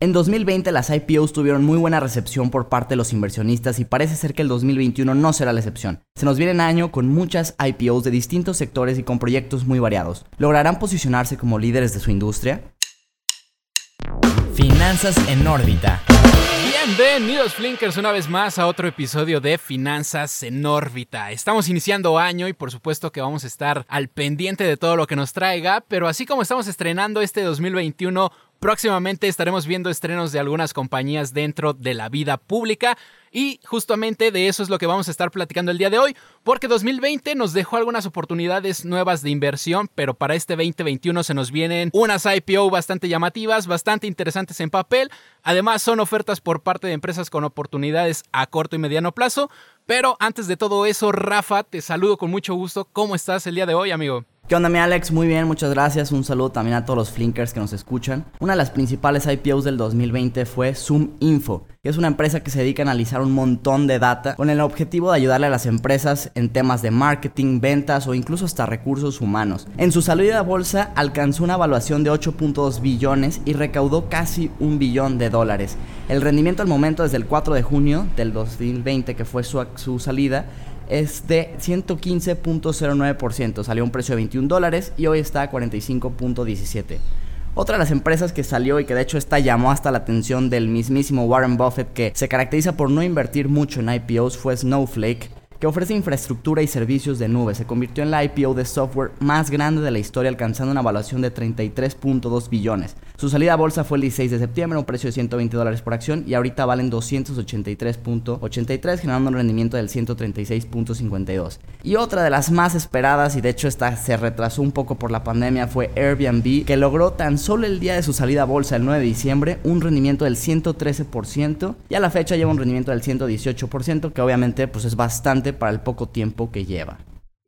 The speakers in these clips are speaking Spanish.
En 2020 las IPOs tuvieron muy buena recepción por parte de los inversionistas y parece ser que el 2021 no será la excepción. Se nos viene un año con muchas IPOs de distintos sectores y con proyectos muy variados. ¿Lograrán posicionarse como líderes de su industria? Finanzas en órbita. Bienvenidos Flinkers una vez más a otro episodio de Finanzas en órbita. Estamos iniciando año y por supuesto que vamos a estar al pendiente de todo lo que nos traiga, pero así como estamos estrenando este 2021 Próximamente estaremos viendo estrenos de algunas compañías dentro de la vida pública y justamente de eso es lo que vamos a estar platicando el día de hoy, porque 2020 nos dejó algunas oportunidades nuevas de inversión, pero para este 2021 se nos vienen unas IPO bastante llamativas, bastante interesantes en papel, además son ofertas por parte de empresas con oportunidades a corto y mediano plazo, pero antes de todo eso, Rafa, te saludo con mucho gusto, ¿cómo estás el día de hoy, amigo? ¿Qué onda, mi Alex? Muy bien, muchas gracias. Un saludo también a todos los flinkers que nos escuchan. Una de las principales IPOs del 2020 fue Zoom Info, que es una empresa que se dedica a analizar un montón de data con el objetivo de ayudarle a las empresas en temas de marketing, ventas o incluso hasta recursos humanos. En su salida a bolsa alcanzó una evaluación de 8.2 billones y recaudó casi un billón de dólares. El rendimiento al momento desde el 4 de junio del 2020, que fue su, su salida, es de 115.09%, salió a un precio de 21 dólares y hoy está a 45.17. Otra de las empresas que salió y que de hecho esta llamó hasta la atención del mismísimo Warren Buffett que se caracteriza por no invertir mucho en IPOs fue Snowflake, que ofrece infraestructura y servicios de nube. Se convirtió en la IPO de software más grande de la historia, alcanzando una evaluación de 33.2 billones. Su salida a bolsa fue el 16 de septiembre, un precio de 120 dólares por acción, y ahorita valen 283.83, generando un rendimiento del 136.52. Y otra de las más esperadas, y de hecho esta se retrasó un poco por la pandemia, fue Airbnb, que logró tan solo el día de su salida a bolsa, el 9 de diciembre, un rendimiento del 113%, y a la fecha lleva un rendimiento del 118%, que obviamente pues es bastante para el poco tiempo que lleva.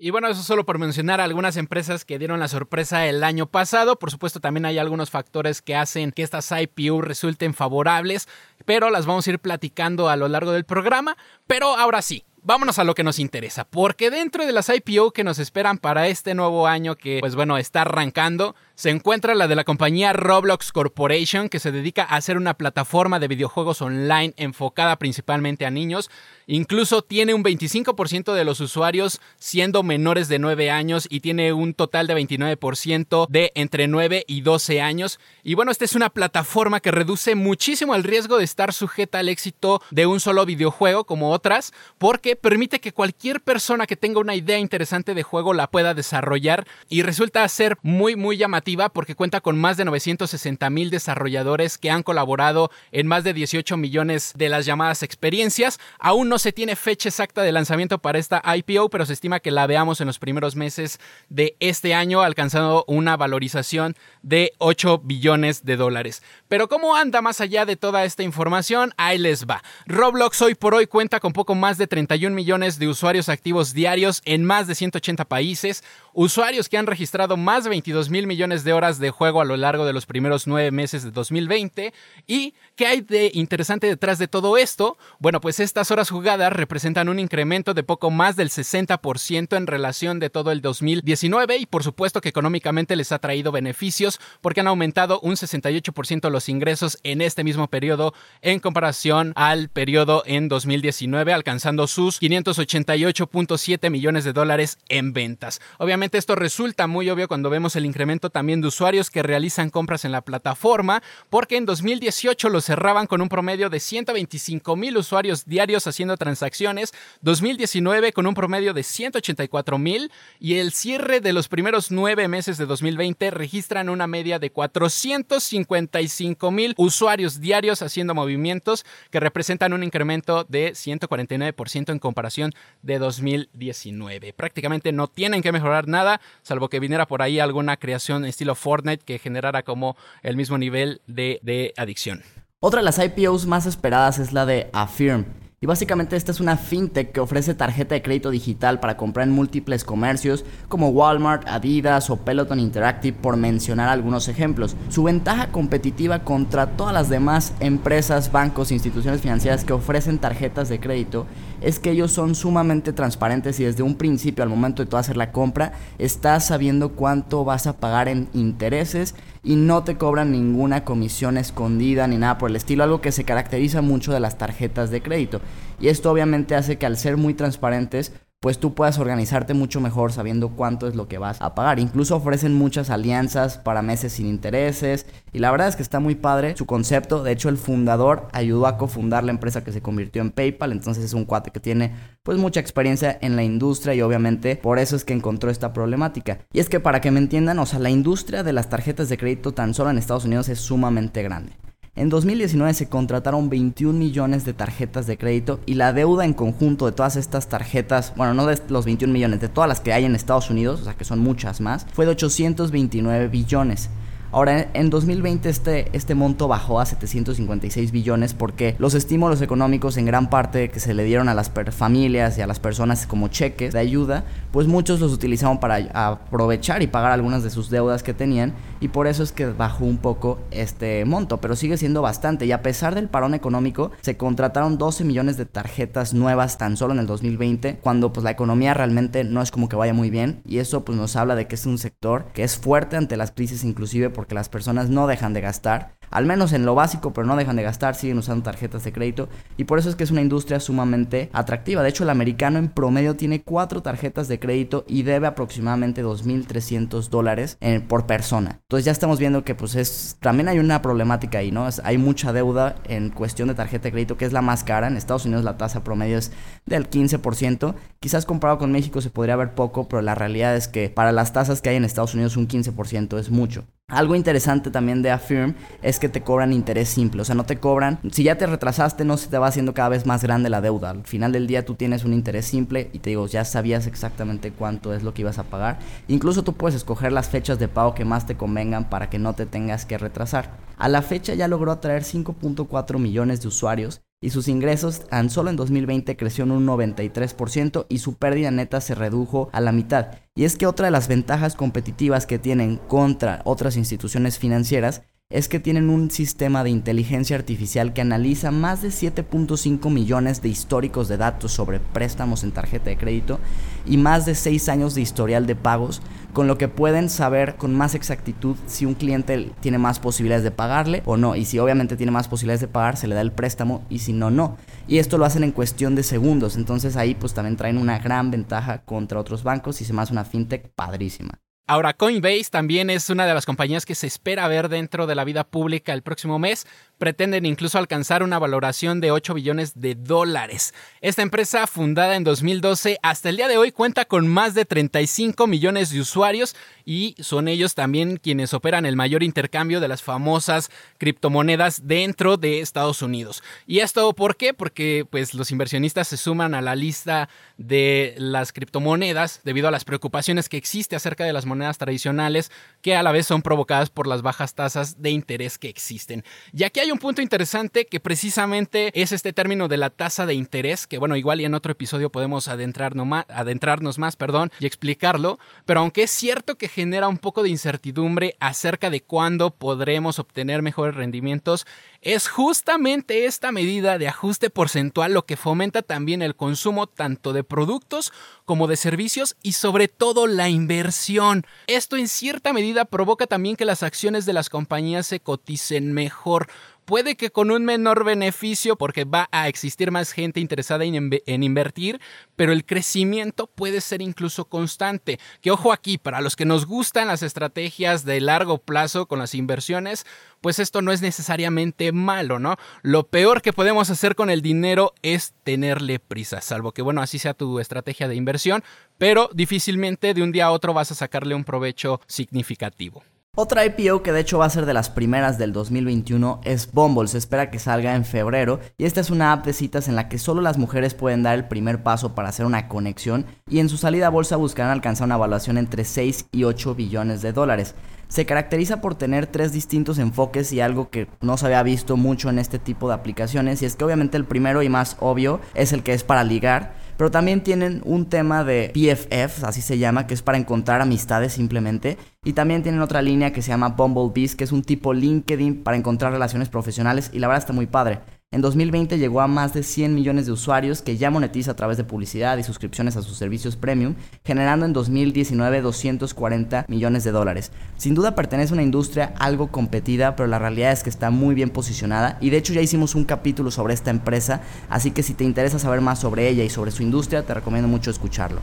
Y bueno, eso solo por mencionar algunas empresas que dieron la sorpresa el año pasado. Por supuesto, también hay algunos factores que hacen que estas IPO resulten favorables, pero las vamos a ir platicando a lo largo del programa. Pero ahora sí, vámonos a lo que nos interesa, porque dentro de las IPO que nos esperan para este nuevo año que, pues bueno, está arrancando, se encuentra la de la compañía Roblox Corporation, que se dedica a hacer una plataforma de videojuegos online enfocada principalmente a niños. Incluso tiene un 25% de los usuarios siendo menores de 9 años y tiene un total de 29% de entre 9 y 12 años. Y bueno, esta es una plataforma que reduce muchísimo el riesgo de estar sujeta al éxito de un solo videojuego como otras, porque permite que cualquier persona que tenga una idea interesante de juego la pueda desarrollar y resulta ser muy muy porque cuenta con más de 960 mil desarrolladores que han colaborado en más de 18 millones de las llamadas experiencias. Aún no se tiene fecha exacta de lanzamiento para esta IPO, pero se estima que la veamos en los primeros meses de este año, alcanzando una valorización de 8 billones de dólares. Pero ¿cómo anda más allá de toda esta información? Ahí les va. Roblox hoy por hoy cuenta con poco más de 31 millones de usuarios activos diarios en más de 180 países, usuarios que han registrado más de 22 mil millones de horas de juego a lo largo de los primeros nueve meses de 2020. ¿Y qué hay de interesante detrás de todo esto? Bueno, pues estas horas jugadas representan un incremento de poco más del 60% en relación de todo el 2019 y por supuesto que económicamente les ha traído beneficios porque han aumentado un 68% los ingresos en este mismo periodo en comparación al periodo en 2019, alcanzando sus 588.7 millones de dólares en ventas. Obviamente esto resulta muy obvio cuando vemos el incremento también de usuarios que realizan compras en la plataforma, porque en 2018 lo cerraban con un promedio de 125 mil usuarios diarios haciendo transacciones, 2019 con un promedio de 184 mil y el cierre de los primeros nueve meses de 2020 registran una media de 455 mil usuarios diarios haciendo movimientos que representan un incremento de 149% en comparación de 2019. Prácticamente no tienen que mejorar nada, salvo que viniera por ahí alguna creación estilo Fortnite que generara como el mismo nivel de, de adicción. Otra de las IPOs más esperadas es la de Affirm Y básicamente esta es una fintech que ofrece tarjeta de crédito digital para comprar en múltiples comercios como Walmart, Adidas o Peloton Interactive por mencionar algunos ejemplos. Su ventaja competitiva contra todas las demás empresas, bancos e instituciones financieras que ofrecen tarjetas de crédito es que ellos son sumamente transparentes y desde un principio al momento de hacer la compra estás sabiendo cuánto vas a pagar en intereses y no te cobran ninguna comisión escondida ni nada por el estilo, algo que se caracteriza mucho de las tarjetas de crédito. Y esto obviamente hace que al ser muy transparentes, pues tú puedas organizarte mucho mejor sabiendo cuánto es lo que vas a pagar. Incluso ofrecen muchas alianzas para meses sin intereses y la verdad es que está muy padre su concepto. De hecho, el fundador ayudó a cofundar la empresa que se convirtió en PayPal, entonces es un cuate que tiene pues mucha experiencia en la industria y obviamente por eso es que encontró esta problemática. Y es que para que me entiendan, o sea, la industria de las tarjetas de crédito tan solo en Estados Unidos es sumamente grande. En 2019 se contrataron 21 millones de tarjetas de crédito y la deuda en conjunto de todas estas tarjetas, bueno, no de los 21 millones, de todas las que hay en Estados Unidos, o sea que son muchas más, fue de 829 billones. Ahora, en 2020 este, este monto bajó a 756 billones porque los estímulos económicos en gran parte que se le dieron a las familias y a las personas como cheques de ayuda, pues muchos los utilizaron para aprovechar y pagar algunas de sus deudas que tenían y por eso es que bajó un poco este monto, pero sigue siendo bastante. Y a pesar del parón económico se contrataron 12 millones de tarjetas nuevas tan solo en el 2020 cuando pues la economía realmente no es como que vaya muy bien y eso pues nos habla de que es un sector que es fuerte ante las crisis inclusive porque las personas no dejan de gastar, al menos en lo básico, pero no dejan de gastar, siguen usando tarjetas de crédito y por eso es que es una industria sumamente atractiva. De hecho, el americano en promedio tiene cuatro tarjetas de crédito y debe aproximadamente 2.300 dólares eh, por persona. Entonces ya estamos viendo que pues es, también hay una problemática ahí, ¿no? hay mucha deuda en cuestión de tarjeta de crédito que es la más cara. En Estados Unidos la tasa promedio es del 15%. Quizás comparado con México se podría ver poco, pero la realidad es que para las tasas que hay en Estados Unidos un 15% es mucho. Algo interesante también de Affirm es que te cobran interés simple, o sea, no te cobran, si ya te retrasaste no se te va haciendo cada vez más grande la deuda, al final del día tú tienes un interés simple y te digo, ya sabías exactamente cuánto es lo que ibas a pagar, incluso tú puedes escoger las fechas de pago que más te convengan para que no te tengas que retrasar. A la fecha ya logró atraer 5.4 millones de usuarios y sus ingresos tan solo en 2020 creció en un 93% y su pérdida neta se redujo a la mitad. Y es que otra de las ventajas competitivas que tienen contra otras instituciones financieras es que tienen un sistema de inteligencia artificial que analiza más de 7.5 millones de históricos de datos sobre préstamos en tarjeta de crédito y más de 6 años de historial de pagos, con lo que pueden saber con más exactitud si un cliente tiene más posibilidades de pagarle o no. Y si obviamente tiene más posibilidades de pagar, se le da el préstamo y si no, no. Y esto lo hacen en cuestión de segundos. Entonces ahí pues también traen una gran ventaja contra otros bancos y se me hace una fintech padrísima. Ahora, Coinbase también es una de las compañías que se espera ver dentro de la vida pública el próximo mes. Pretenden incluso alcanzar una valoración de 8 billones de dólares. Esta empresa, fundada en 2012, hasta el día de hoy cuenta con más de 35 millones de usuarios y son ellos también quienes operan el mayor intercambio de las famosas criptomonedas dentro de Estados Unidos. ¿Y esto por qué? Porque pues, los inversionistas se suman a la lista de las criptomonedas debido a las preocupaciones que existe acerca de las monedas tradicionales que a la vez son provocadas por las bajas tasas de interés que existen. Y aquí hay un punto interesante que precisamente es este término de la tasa de interés, que bueno, igual y en otro episodio podemos adentrarnos más, adentrarnos más perdón, y explicarlo, pero aunque es cierto que genera un poco de incertidumbre acerca de cuándo podremos obtener mejores rendimientos, es justamente esta medida de ajuste porcentual lo que fomenta también el consumo tanto de productos como de servicios y sobre todo la inversión. Esto en cierta medida provoca también que las acciones de las compañías se coticen mejor puede que con un menor beneficio porque va a existir más gente interesada en, invertir, pero el crecimiento puede ser incluso constante. Que ojo aquí, para los que nos gustan las estrategias de largo plazo con las inversiones, pues esto no es necesariamente malo, ¿no? Lo peor que podemos hacer con el dinero es tenerle prisa, salvo que, bueno, así sea tu estrategia de inversión, pero difícilmente de un día a otro vas a sacarle un provecho significativo. Otra IPO que de hecho va a ser de las primeras del 2021 es Bumble, se espera que salga en febrero y esta es una app de citas en la que solo las mujeres pueden dar el primer paso para hacer una conexión y en su salida a bolsa buscarán alcanzar una evaluación entre 6 y 8 billones de dólares. se caracteriza por tener tres distintos enfoques y algo que no se había visto mucho en este tipo de aplicaciones y es que obviamente el primero y más obvio es el que es para ligar, pero también tienen un tema de PFF, así se llama, que es para encontrar amistades simplemente. Y también tienen otra línea que se llama Bumblebees, que es un tipo LinkedIn para encontrar relaciones profesionales y la verdad está muy padre. En 2020 llegó a más de 100 millones de usuarios que ya monetiza a través de publicidad y suscripciones a sus servicios premium, generando en 2019 240 millones de dólares. Sin duda pertenece a una industria algo competida, pero la realidad es que está muy bien posicionada y de hecho ya hicimos un capítulo sobre esta empresa, así que si te interesa saber más sobre ella y sobre su industria, te recomiendo mucho escucharlo.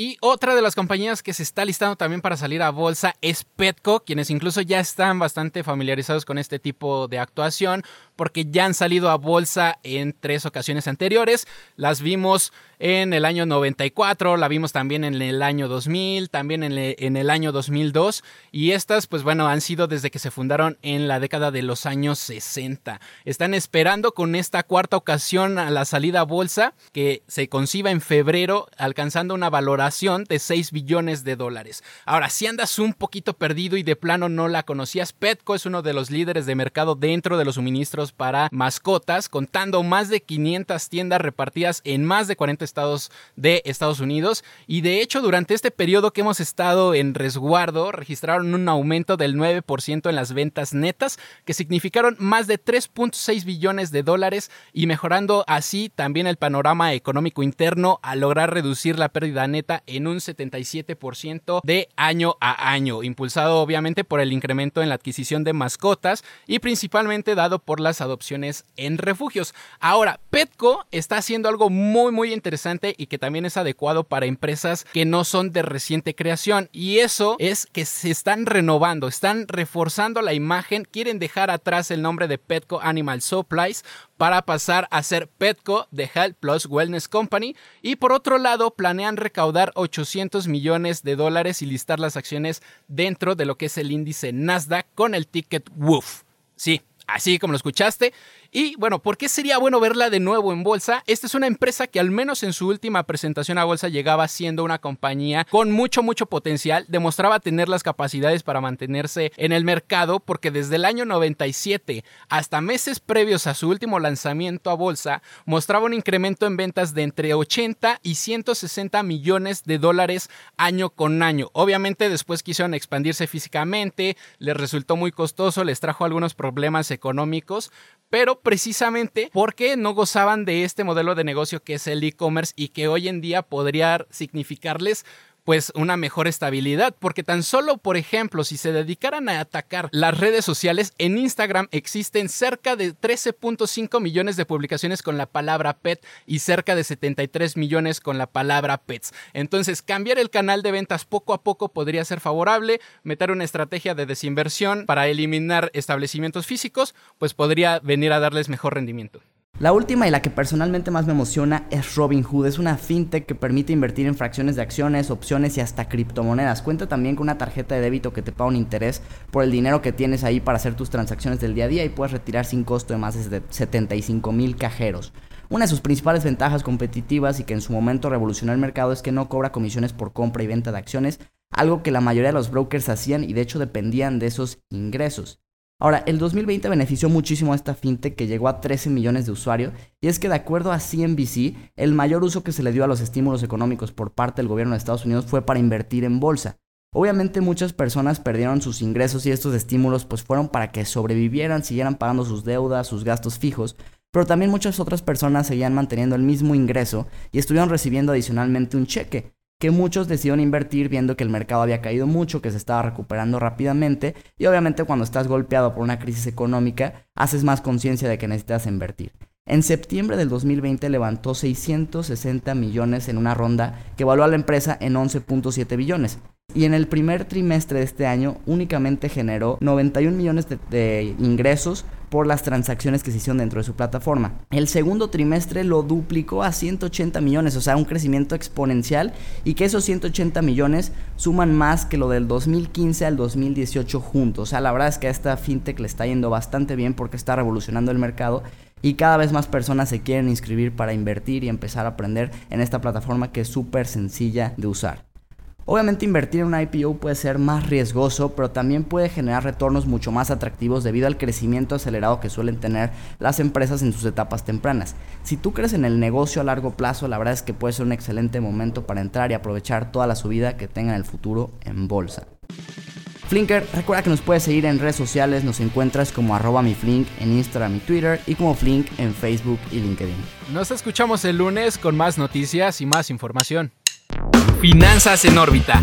Y otra de las compañías que se está listando también para salir a bolsa es Petco, quienes incluso ya están bastante familiarizados con este tipo de actuación porque ya han salido a bolsa en tres ocasiones anteriores. Las vimos en el año 94, la vimos también en el año 2000, también en, el año 2002 y estas pues bueno han sido desde que se fundaron en la década de los años 60. Están esperando con esta cuarta ocasión a la salida a bolsa que se conciba en febrero alcanzando una valoración de 6 billones de dólares. Ahora, si andas un poquito perdido y de plano no la conocías, Petco es uno de los líderes de mercado dentro de los suministros para mascotas, contando más de 500 tiendas repartidas en más de 40 estados de Estados Unidos. Y de hecho, durante este periodo que hemos estado en resguardo, registraron un aumento del 9% en las ventas netas, que significaron más de 3.6 billones de dólares y mejorando así también el panorama económico interno a lograr reducir la pérdida neta en un 77% de año a año, impulsado obviamente por el incremento en la adquisición de mascotas y principalmente dado por las adopciones en refugios. Ahora, Petco está haciendo algo muy muy interesante y que también es adecuado para empresas que no son de reciente creación y eso es que se están renovando, están reforzando la imagen, quieren dejar atrás el nombre de Petco Animal Supplies para pasar a ser Petco de Health Plus Wellness Company y por otro lado planean recaudar 800 millones de dólares y listar las acciones dentro de lo que es el índice Nasdaq con el ticket WOOF. Sí, así como lo escuchaste, y bueno, ¿por qué sería bueno verla de nuevo en bolsa? Esta es una empresa que al menos en su última presentación a bolsa llegaba siendo una compañía con mucho, mucho potencial, demostraba tener las capacidades para mantenerse en el mercado porque desde el año 97 hasta meses previos a su último lanzamiento a bolsa mostraba un incremento en ventas de entre 80 y 160 millones de dólares año con año. Obviamente después quisieron expandirse físicamente, les resultó muy costoso, les trajo algunos problemas económicos, pero precisamente porque no gozaban de este modelo de negocio que es el e-commerce y que hoy en día podría significarles pues una mejor estabilidad, porque tan solo, por ejemplo, si se dedicaran a atacar las redes sociales, en Instagram existen cerca de 13.5 millones de publicaciones con la palabra pet y cerca de 73 millones con la palabra pets. Entonces, cambiar el canal de ventas poco a poco podría ser favorable, meter una estrategia de desinversión para eliminar establecimientos físicos, pues podría venir a darles mejor rendimiento. La última y la que personalmente más me emociona es Robinhood. Es una fintech que permite invertir en fracciones de acciones, opciones y hasta criptomonedas. Cuenta también con una tarjeta de débito que te paga un interés por el dinero que tienes ahí para hacer tus transacciones del día a día y puedes retirar sin costo de más de 75 mil cajeros. Una de sus principales ventajas competitivas y que en su momento revolucionó el mercado es que no cobra comisiones por compra y venta de acciones, algo que la mayoría de los brokers hacían y de hecho dependían de esos ingresos. Ahora, el 2020 benefició muchísimo a esta fintech que llegó a 13 millones de usuarios y es que de acuerdo a CNBC, el mayor uso que se le dio a los estímulos económicos por parte del gobierno de Estados Unidos fue para invertir en bolsa. Obviamente muchas personas perdieron sus ingresos y estos estímulos pues fueron para que sobrevivieran, siguieran pagando sus deudas, sus gastos fijos, pero también muchas otras personas seguían manteniendo el mismo ingreso y estuvieron recibiendo adicionalmente un cheque que muchos decidieron invertir viendo que el mercado había caído mucho, que se estaba recuperando rápidamente y obviamente cuando estás golpeado por una crisis económica haces más conciencia de que necesitas invertir. En septiembre del 2020 levantó 660 millones en una ronda que evaluó a la empresa en 11.7 billones y en el primer trimestre de este año únicamente generó 91 millones de, ingresos por las transacciones que se hicieron dentro de su plataforma. El segundo trimestre lo duplicó a 180 millones, o sea, un crecimiento exponencial y que esos 180 millones suman más que lo del 2015 al 2018 juntos. O sea, la verdad es que a esta fintech le está yendo bastante bien porque está revolucionando el mercado y cada vez más personas se quieren inscribir para invertir y empezar a aprender en esta plataforma que es súper sencilla de usar. Obviamente invertir en una IPO puede ser más riesgoso, pero también puede generar retornos mucho más atractivos debido al crecimiento acelerado que suelen tener las empresas en sus etapas tempranas. Si tú crees en el negocio a largo plazo, la verdad es que puede ser un excelente momento para entrar y aprovechar toda la subida que tenga en el futuro en bolsa. Flinker, recuerda que nos puedes seguir en redes sociales, nos encuentras como arroba mi en Instagram y Twitter y como Flink en Facebook y LinkedIn. Nos escuchamos el lunes con más noticias y más información. Finanzas en órbita.